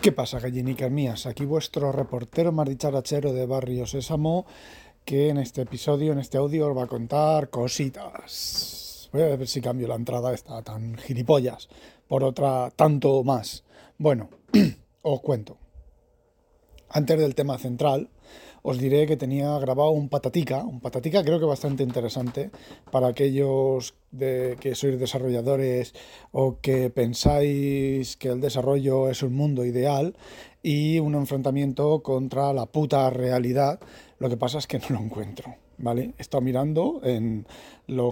¿Qué pasa, gallinicas mías? Aquí vuestro reportero más dicharachero de Barrio Sésamo, que en este episodio, en este audio, os va a contar cositas. Voy a ver si cambio la entrada esta tan gilipollas por otra tanto más. Bueno, os cuento. Antes del tema central, os diré que tenía grabado un patatica, un patatica creo que bastante interesante para aquellos de que sois desarrolladores o que pensáis que el desarrollo es un mundo ideal y un enfrentamiento contra la puta realidad. Lo que pasa es que no lo encuentro. ¿vale? He estado mirando en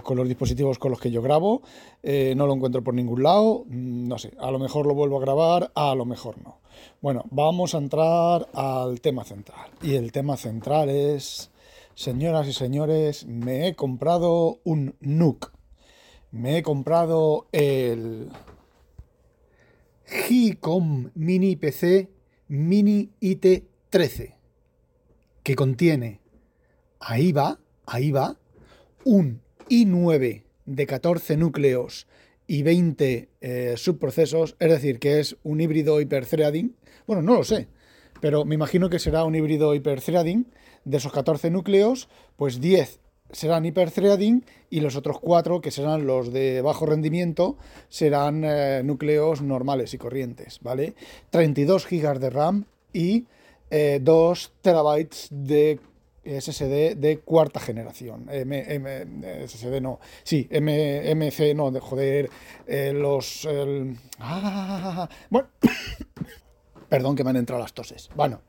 con los dispositivos con los que yo grabo, eh, no lo encuentro por ningún lado, mm, no sé, a lo mejor lo vuelvo a grabar, a lo mejor no. Bueno, vamos a entrar al tema central. Y el tema central es, señoras y señores, me he comprado un NUC. Me he comprado el GICOM Mini PC Mini IT13, que contiene ahí va, ahí va, un i9 de 14 núcleos y 20 eh, subprocesos, es decir, que es un híbrido hiperthreading. Bueno, no lo sé, pero me imagino que será un híbrido hiperthreading. De esos 14 núcleos, pues 10 serán hiperthreading y los otros 4, que serán los de bajo rendimiento, serán eh, núcleos normales y corrientes, ¿vale? 32 GB de RAM y 2 eh, terabytes de SSD de cuarta generación. M, SSD no. Sí, M, MC no, de joder. Eh, los. ah, bueno. Perdón que me han entrado las toses. Bueno.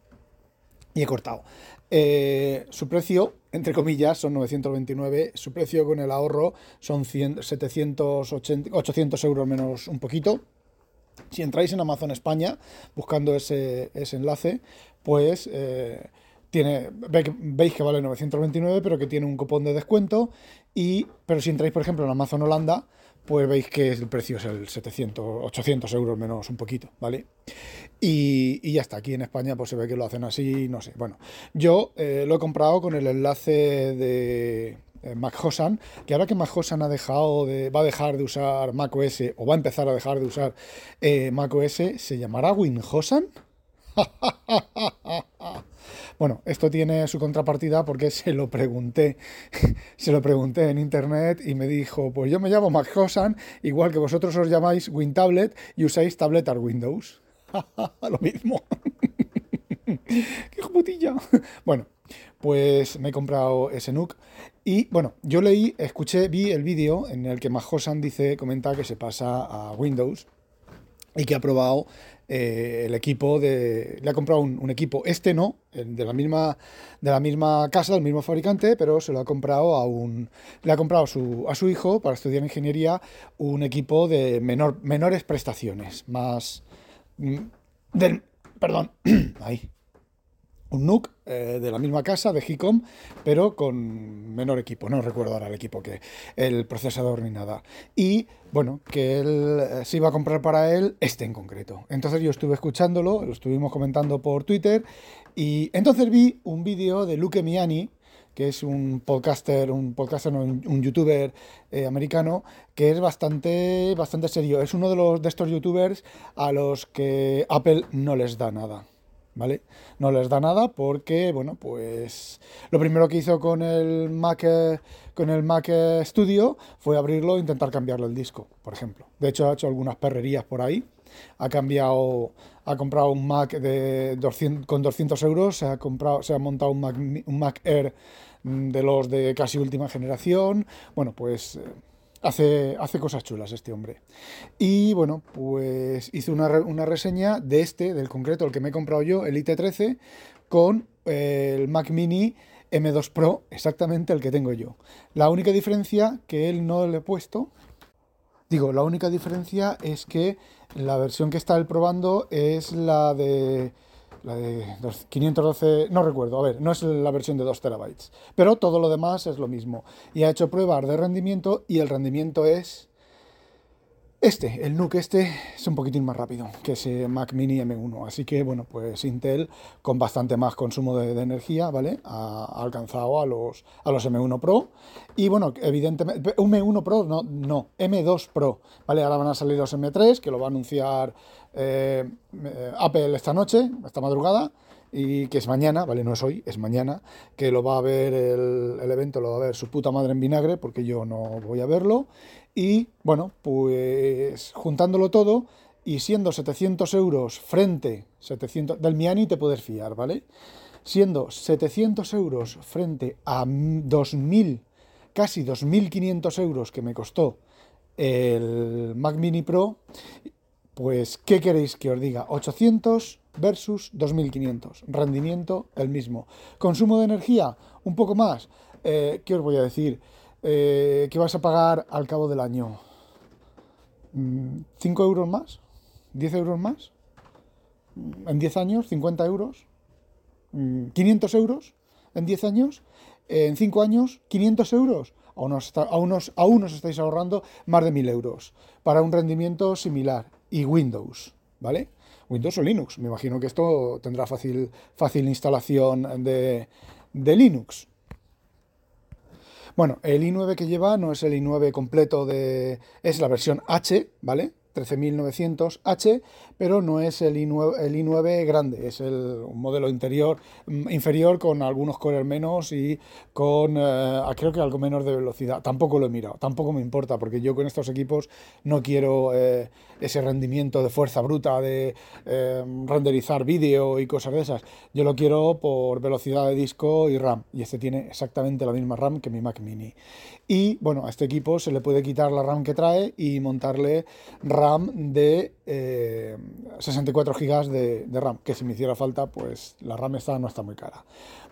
Y he cortado. Eh, su precio, entre comillas, son 929. Su precio con el ahorro son 100, 780, 800 euros menos un poquito. Si entráis en Amazon España buscando ese, ese enlace, pues. Tiene, veis que vale 929, pero que tiene un cupón de descuento. Y, pero si entráis, por ejemplo, en Amazon Holanda, pues veis que el precio es el 700, 800 euros menos un poquito, ¿vale? Y, y ya está, aquí en España pues se ve que lo hacen así, no sé. Bueno, yo eh, lo he comprado con el enlace de eh, Mac Hosan, que ahora que Mac Hosan ha dejado de, va a dejar de usar Mac OS o va a empezar a dejar de usar eh, Mac OS, ¿se llamará WinHosan? Bueno, esto tiene su contrapartida porque se lo pregunté, se lo pregunté en internet y me dijo, pues yo me llamo Mac Hosan, igual que vosotros os llamáis WinTablet y usáis Tablet Windows. lo mismo. ¡Qué putilla! Bueno, pues me he comprado ese NUC y bueno, yo leí, escuché, vi el vídeo en el que Hosan dice, comenta que se pasa a Windows y que ha probado eh, el equipo de. Le ha comprado un, equipo, este no, de la misma, de la misma casa, del mismo fabricante, pero se lo ha comprado a un. Le ha comprado su, a su hijo para estudiar ingeniería un equipo de menor, menores prestaciones, más. Mm, del, perdón, ahí un NUC eh, de la misma casa, de HICOM, pero con menor equipo, no recuerdo ahora el equipo que, el procesador ni nada. Y bueno, que él eh, se iba a comprar para él este en concreto. Entonces yo estuve escuchándolo, lo estuvimos comentando por Twitter, y entonces vi un vídeo de Luke Miani, que es un podcaster, un podcaster, un, youtuber eh, americano, que es bastante, bastante serio. Es uno de los de estos youtubers a los que Apple no les da nada. ¿Vale? No les da nada porque, bueno, pues lo primero que hizo con el Mac, con el Mac Studio fue abrirlo e intentar cambiarle el disco, por ejemplo. De hecho, ha hecho algunas perrerías por ahí. Ha cambiado, ha comprado un Mac de 200, con 200 euros, se ha, comprado, se ha montado un Mac, un Mac Air de los de casi última generación. Bueno, pues Hace, hace, cosas chulas este hombre. Y bueno, pues hice una, una, reseña de este, del concreto, el que me he comprado yo, el IT13, con el Mac Mini M2 Pro, exactamente el que tengo yo. La única diferencia que él no le he puesto, digo, la única diferencia es que la versión que está él probando es la de la de 512, no recuerdo, a ver, no es la versión de 2 terabytes, pero todo lo demás es lo mismo. Y ha hecho pruebas de rendimiento y el rendimiento es este, el NUC este es un poquitín más rápido que ese Mac Mini M1, así que bueno, pues Intel con bastante más consumo de, energía, ¿vale? Ha, alcanzado a los, a los M1 Pro y bueno, evidentemente, un M1 Pro, no, no, M2 Pro, ¿vale? Ahora van a salir los M3, que lo va a anunciar eh, Apple esta noche, esta madrugada, y que es mañana, ¿vale? No es hoy, es mañana, que lo va a ver el, evento, lo va a ver su puta madre en vinagre, porque yo no voy a verlo. Y bueno, pues juntándolo todo y siendo 700 euros frente, 700, del Miani te puedes fiar, ¿vale? Siendo 700 euros frente a 2.000, casi 2.500 euros que me costó el Mac Mini Pro, pues, ¿qué queréis que os diga? 800 versus 2500. Rendimiento el mismo. Consumo de energía, un poco más. Eh, ¿Qué os voy a decir? Eh, ¿Qué vas a pagar al cabo del año? ¿5 mm, euros más? ¿10 euros más? ¿En 10 años? ¿50 euros? ¿500 mm, euros? ¿En 10 años? ¿En 5 años? ¿500 euros? Aún os, aún, os, aún os estáis ahorrando más de 1000 euros para un rendimiento similar. Y Windows, ¿vale? Windows o Linux. Me imagino que esto tendrá fácil, fácil instalación de, de Linux. Bueno, el i9 que lleva no es el i9 completo de... es la versión H, ¿vale? 13900H, pero no es el i9, el i9 grande, es el, un modelo interior, mm, inferior con algunos cores menos y con eh, creo que algo menos de velocidad. Tampoco lo he mirado, tampoco me importa, porque yo con estos equipos no quiero eh, ese rendimiento de fuerza bruta de eh, renderizar vídeo y cosas de esas. Yo lo quiero por velocidad de disco y RAM, y este tiene exactamente la misma RAM que mi Mac Mini. Y bueno, a este equipo se le puede quitar la RAM que trae y montarle RAM de 64 eh, GB de, RAM, que si me hiciera falta, pues la RAM está, no está muy cara.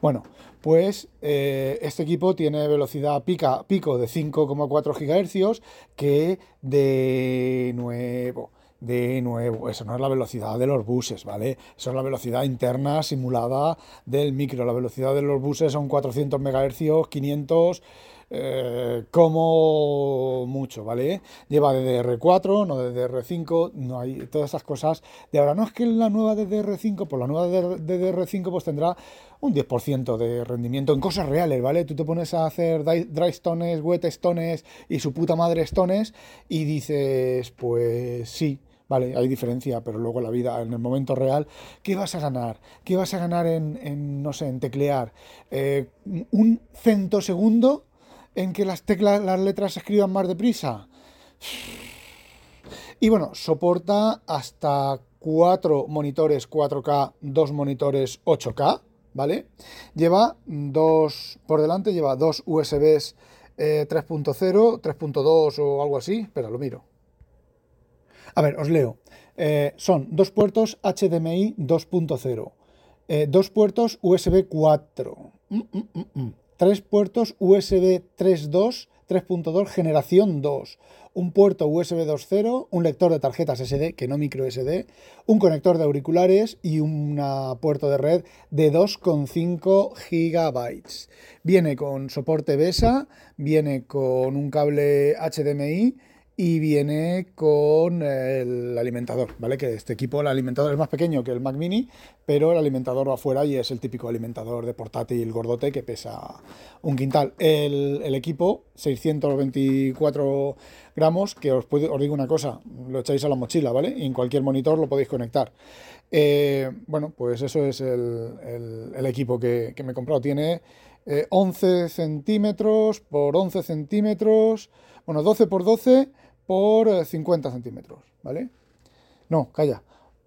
Bueno, pues eh, este equipo tiene velocidad pica, pico de 5,4 GHz, que de nuevo de nuevo, eso no es la velocidad de los buses, ¿vale? Eso es la velocidad interna simulada del micro. La velocidad de los buses son 400 MHz, 500 eh, como mucho, ¿vale? Lleva DDR4, no DDR5, no hay todas esas cosas. De ahora, no es que la nueva DDR5, pues la nueva DDR5 pues tendrá un 10% de rendimiento en cosas reales, ¿vale? Tú te pones a hacer dry stones, wet stones y su puta madre stones y dices, pues sí, Vale, hay diferencia, pero luego la vida, en el momento real, ¿qué vas a ganar? ¿Qué vas a ganar en, no sé, en teclear? Eh, ¿Un centosegundo en que las teclas, las letras se escriban más deprisa. Y bueno, soporta hasta cuatro monitores 4K, dos monitores 8K, ¿vale? Lleva dos, por delante lleva dos USBs 3.0, 3.2 o algo así. Espera, lo miro. A ver, os leo. Eh, son dos puertos HDMI 2.0, eh, dos puertos USB 4 tres puertos USB 3.2, 3.2 generación 2, un puerto USB 2.0, un lector de tarjetas SD, que no micro SD, un conector de auriculares y un puerto de red de 2,5 gigabytes. Viene con soporte BESA, viene con un cable HDMI y viene con el alimentador, ¿vale? Que este equipo, el alimentador es más pequeño que el Mac Mini, pero el alimentador va afuera y es el típico alimentador de portátil gordote que pesa un quintal. El, equipo, 624 gramos, que os, digo una cosa, lo echáis a la mochila, ¿vale? Y en cualquier monitor lo podéis conectar. Eh, bueno, pues eso es el, equipo que, me he comprado. Tiene 11 eh, centímetros por 11 centímetros, bueno, 12 por 12 por 50 eh, centímetros, ¿vale? No, calla.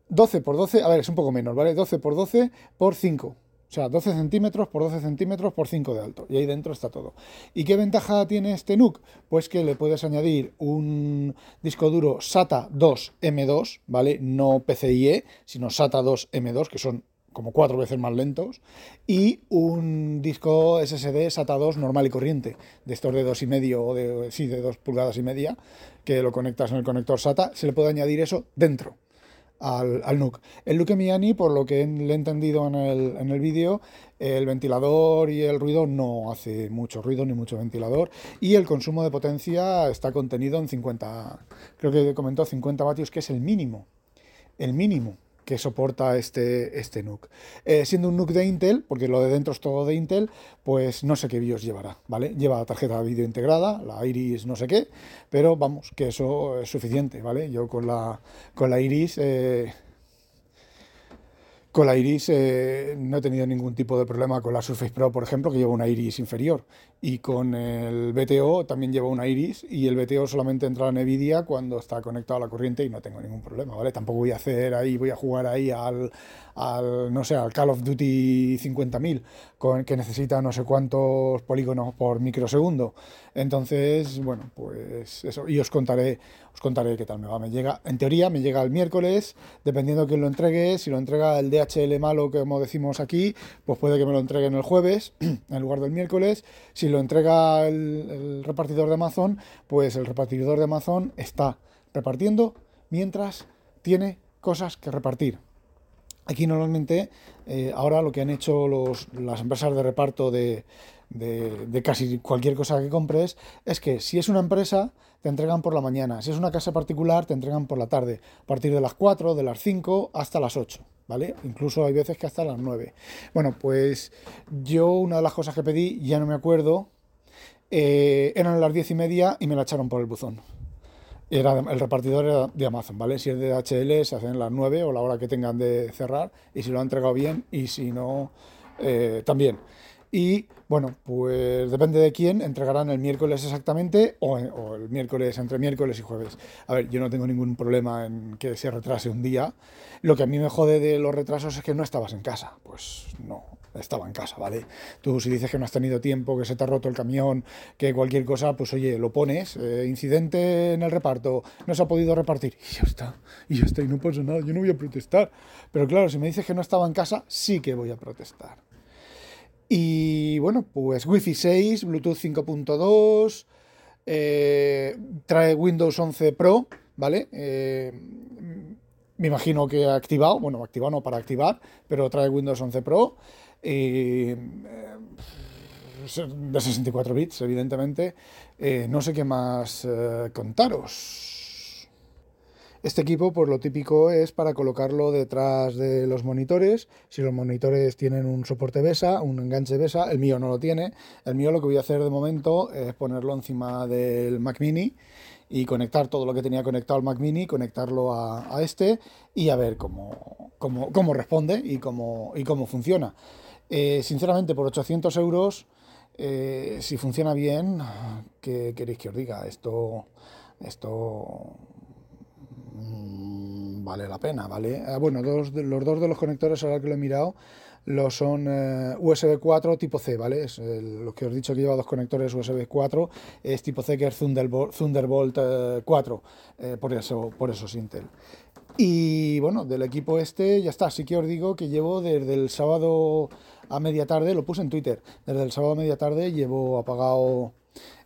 12 por 12, a ver, es un poco menos, ¿vale? 12 por 12 por 5. O sea, 12 centímetros por 12 centímetros por 5 de alto. Y ahí dentro está todo. ¿Y qué ventaja tiene este NUC? Pues que le puedes añadir un disco duro SATA 2 M2, ¿vale? No PCIe, sino SATA 2 M2, que son como cuatro veces más lentos, y un disco SSD SATA 2 normal y corriente, de estos de dos y medio o de, sí, de dos pulgadas y media, que lo conectas en el conector SATA, se le puede añadir eso dentro al, NUC. El NUC Miani, por lo que le he entendido en el, en el vídeo, el ventilador y el ruido no hace mucho ruido ni mucho ventilador y el consumo de potencia está contenido en 50, creo que comentó 50 vatios, que es el mínimo, el mínimo que soporta este, este NUC. Eh, siendo un NUC de Intel, porque lo de dentro es todo de Intel, pues no sé qué BIOS llevará, ¿vale? Lleva tarjeta de vídeo integrada, la Iris no sé qué, pero vamos, que eso es suficiente, ¿vale? Yo con la, con la Iris... Eh, con la Iris eh, no he tenido ningún tipo de problema con la Surface Pro, por ejemplo, que lleva una Iris inferior. Y con el BTO también lleva una Iris y el BTO solamente entra a NVIDIA cuando está conectado a la corriente y no tengo ningún problema, ¿vale? Tampoco voy a hacer ahí, voy a jugar ahí al, al no sé, al Call of Duty 50.000, que necesita no sé cuántos polígonos por microsegundo. Entonces, bueno, pues eso. Y os contaré, os contaré qué tal me va. Me llega, en teoría, me llega el miércoles, dependiendo de quién lo entregue. Si lo entrega el DHL malo, como decimos aquí, pues puede que me lo entreguen el jueves en lugar del miércoles. Si lo entrega el repartidor de Amazon, pues el repartidor de Amazon está repartiendo mientras tiene cosas que repartir. Aquí normalmente, eh, ahora lo que han hecho las empresas de reparto de, casi cualquier cosa que compres es que si es una empresa, te entregan por la mañana. Si es una casa particular, te entregan por la tarde. A partir de las 4, de las 5 hasta las 8. ¿Vale? Incluso hay veces que hasta las 9. Bueno, pues yo una de las cosas que pedí, ya no me acuerdo, eh, eran las 10 y media y me la echaron por el buzón. Era, el repartidor era de Amazon, ¿vale? Si es de HL se hacen las 9 o la hora que tengan de cerrar y si lo han entregado bien y si no, eh, también. Y bueno, pues depende de quién, entregarán el miércoles exactamente o, el miércoles entre miércoles y jueves. A ver, yo no tengo ningún problema en que se retrase un día. Lo que a mí me jode de los retrasos es que no estabas en casa. Pues no, estaba en casa, ¿vale? Tú si dices que no has tenido tiempo, que se te ha roto el camión, que cualquier cosa, pues oye, lo pones, eh, incidente en el reparto, no se ha podido repartir, y ya está, y ya está, y no pasa nada, yo no voy a protestar. Pero claro, si me dices que no estaba en casa, sí que voy a protestar. Y bueno, pues Wi-Fi 6, Bluetooth 5.2, eh, trae Windows 11 Pro, ¿vale? Eh, me imagino que ha activado, bueno, activado no para activar, pero trae Windows 11 Pro. Eh, de 64 bits, evidentemente. Eh, no sé qué más eh, contaros. Este equipo, por lo típico, es para colocarlo detrás de los monitores. Si los monitores tienen un soporte BESA, un enganche BESA, el mío no lo tiene. El mío lo que voy a hacer de momento es ponerlo encima del Mac Mini y conectar todo lo que tenía conectado al Mac Mini, conectarlo a, este y a ver cómo, cómo, cómo responde y cómo, y cómo funciona. Eh, sinceramente, por 800 euros, eh, si funciona bien, ¿qué queréis que os diga? Esto, esto mm, vale la pena, ¿vale? Ah, bueno, los dos de los conectores, ahora que lo he mirado, lo son eh, USB 4 tipo C, ¿vale? Es lo que os he dicho que lleva dos conectores USB 4, es tipo C que es Thunderbolt, Thunderbolt 4, por, eso, por eso es Intel. Y bueno, del equipo este ya está, sí que os digo que llevo desde el sábado a media tarde, lo puse en Twitter, desde el sábado a media tarde llevo apagado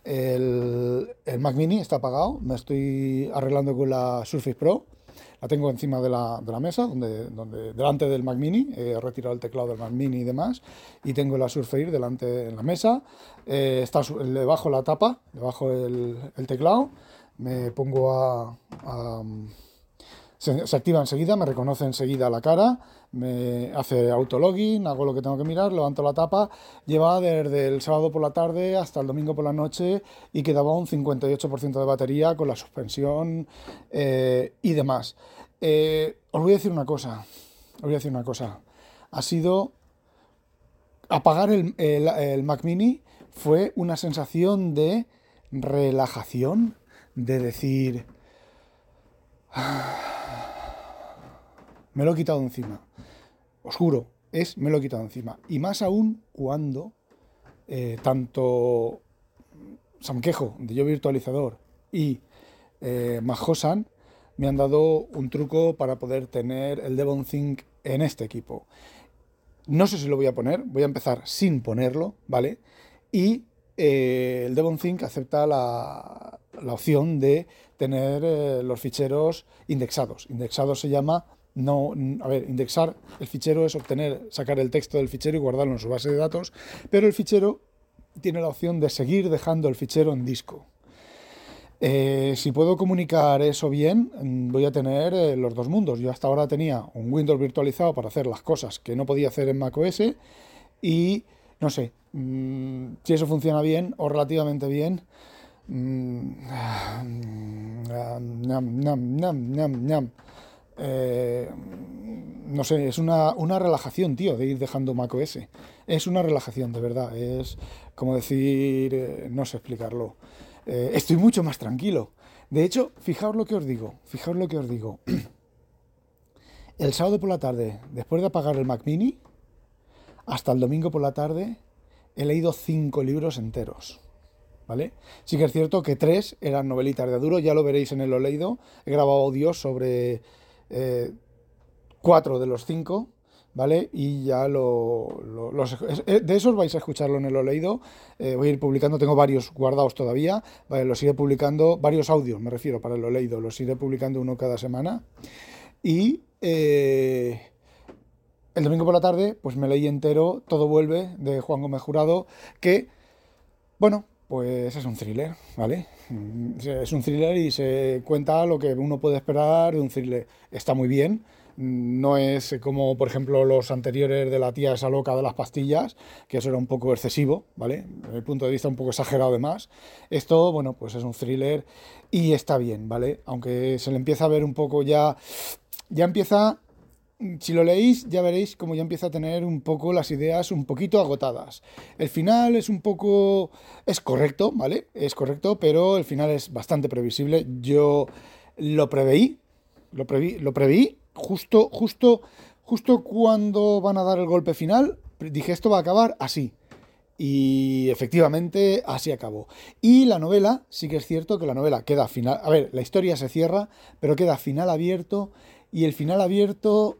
el, el Mac Mini, está apagado, me estoy arreglando con la Surface Pro, la tengo encima de la, de la mesa, donde, donde, delante del Mac Mini, he retirado el teclado del Mac Mini y demás, y tengo la Surface delante en la mesa, eh, está, le bajo la tapa, le bajo el, el teclado, me pongo a se, activa enseguida, me reconoce enseguida la cara, me hace autologin, hago lo que tengo que mirar, levanto la tapa, lleva desde el sábado por la tarde hasta el domingo por la noche y quedaba un 58% de batería con la suspensión eh, y demás. Eh, os voy a decir una cosa, os voy a decir una cosa, ha sido apagar el, el Mac mini fue una sensación de relajación, de decir... me lo he quitado encima. Os juro, es me lo he quitado encima. Y más aún cuando eh, tanto Samquejo, de Yo Virtualizador, y eh, Majosan me han dado un truco para poder tener el Devon Think en este equipo. No sé si lo voy a poner, voy a empezar sin ponerlo, ¿vale? Y eh, el Devon Think acepta la, opción de tener los ficheros indexados. Indexados se llama no, a ver, indexar el fichero es obtener, sacar el texto del fichero y guardarlo en su base de datos, pero el fichero tiene la opción de seguir dejando el fichero en disco. Eh, si puedo comunicar eso bien, mm, voy a tener eh, los dos mundos. Yo hasta ahora tenía un Windows virtualizado para hacer las cosas que no podía hacer en macOS y no sé mm, si eso funciona bien o relativamente bien. Eh, no sé, es una, una, relajación, tío, de ir dejando macOS. Es una relajación, de verdad. Es como decir, no sé explicarlo. Eh, estoy mucho más tranquilo. De hecho, fijaos lo que os digo, fijaos lo que os digo. El sábado por la tarde, después de apagar el Mac Mini, hasta el domingo por la tarde, he leído cinco libros enteros. ¿Vale? Sí que es cierto que tres eran novelitas de Aduro, ya lo veréis en el lo leído. He grabado audios sobre eh, cuatro de los cinco, ¿vale? Y ya lo, los, de esos vais a escucharlo en el leído. Eh, voy a ir publicando, tengo varios guardados todavía, los iré publicando, varios audios me refiero para el leído, los iré publicando uno cada semana. Y eh, el domingo por la tarde, pues me leí entero Todo vuelve de Juan Gómez Jurado, que, bueno, pues es un thriller, ¿vale? Mm, es un thriller y se cuenta lo que uno puede esperar de un thriller. Está muy bien, no es como, por ejemplo, los anteriores de la tía esa loca de las pastillas, que eso era un poco excesivo, ¿vale? Desde el punto de vista un poco exagerado de más. Esto, bueno, pues es un thriller y está bien, ¿vale? Aunque se le empieza a ver un poco ya, ya empieza, si lo leéis, ya veréis como ya empieza a tener un poco las ideas un poquito agotadas. El final es un poco, es correcto, ¿vale? Es correcto, pero el final es bastante previsible. Yo lo preveí, lo preví, lo preví justo, justo, justo cuando van a dar el golpe final, dije esto va a acabar así. Y efectivamente así acabó. Y la novela, sí que es cierto que la novela queda final. A ver, la historia se cierra, pero queda final abierto. Y el final abierto,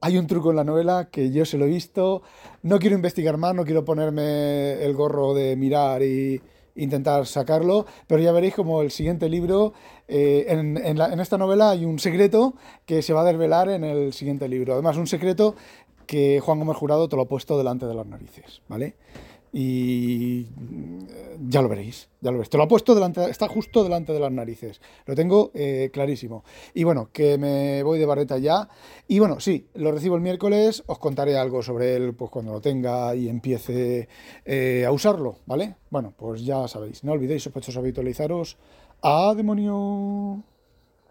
hay un truco en la novela que yo se lo he visto. No quiero investigar más, no quiero ponerme el gorro de mirar y, intentar sacarlo, pero ya veréis como el siguiente libro, eh, en, esta novela hay un secreto que se va a desvelar en el siguiente libro. Además, un secreto que Juan Gómez Jurado te lo ha puesto delante de las narices, ¿vale? Y mm, ya lo veréis, ya lo veréis. Te lo ha puesto delante, está justo delante de las narices. Lo tengo eh, clarísimo. Y bueno, que me voy de barreta ya. Y bueno, sí, lo recibo el miércoles, os contaré algo sobre él pues cuando lo tenga y empiece eh, a usarlo, ¿vale? Bueno, pues ya sabéis, no olvidéis sospechosos habitualizaros. ¡A demonio!